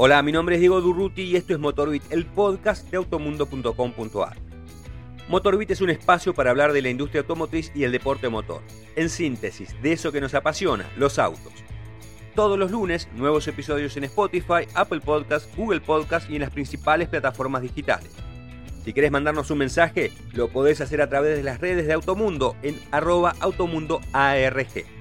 Hola, mi nombre es Diego Durruti y esto es Motorbit, el podcast de automundo.com.ar. Motorbit es un espacio para hablar de la industria automotriz y el deporte motor. En síntesis, de eso que nos apasiona, los autos. Todos los lunes, nuevos episodios en Spotify, Apple Podcasts, Google Podcasts y en las principales plataformas digitales. Si querés mandarnos un mensaje, lo podés hacer a través de las redes de Automundo en arroba automundoarg.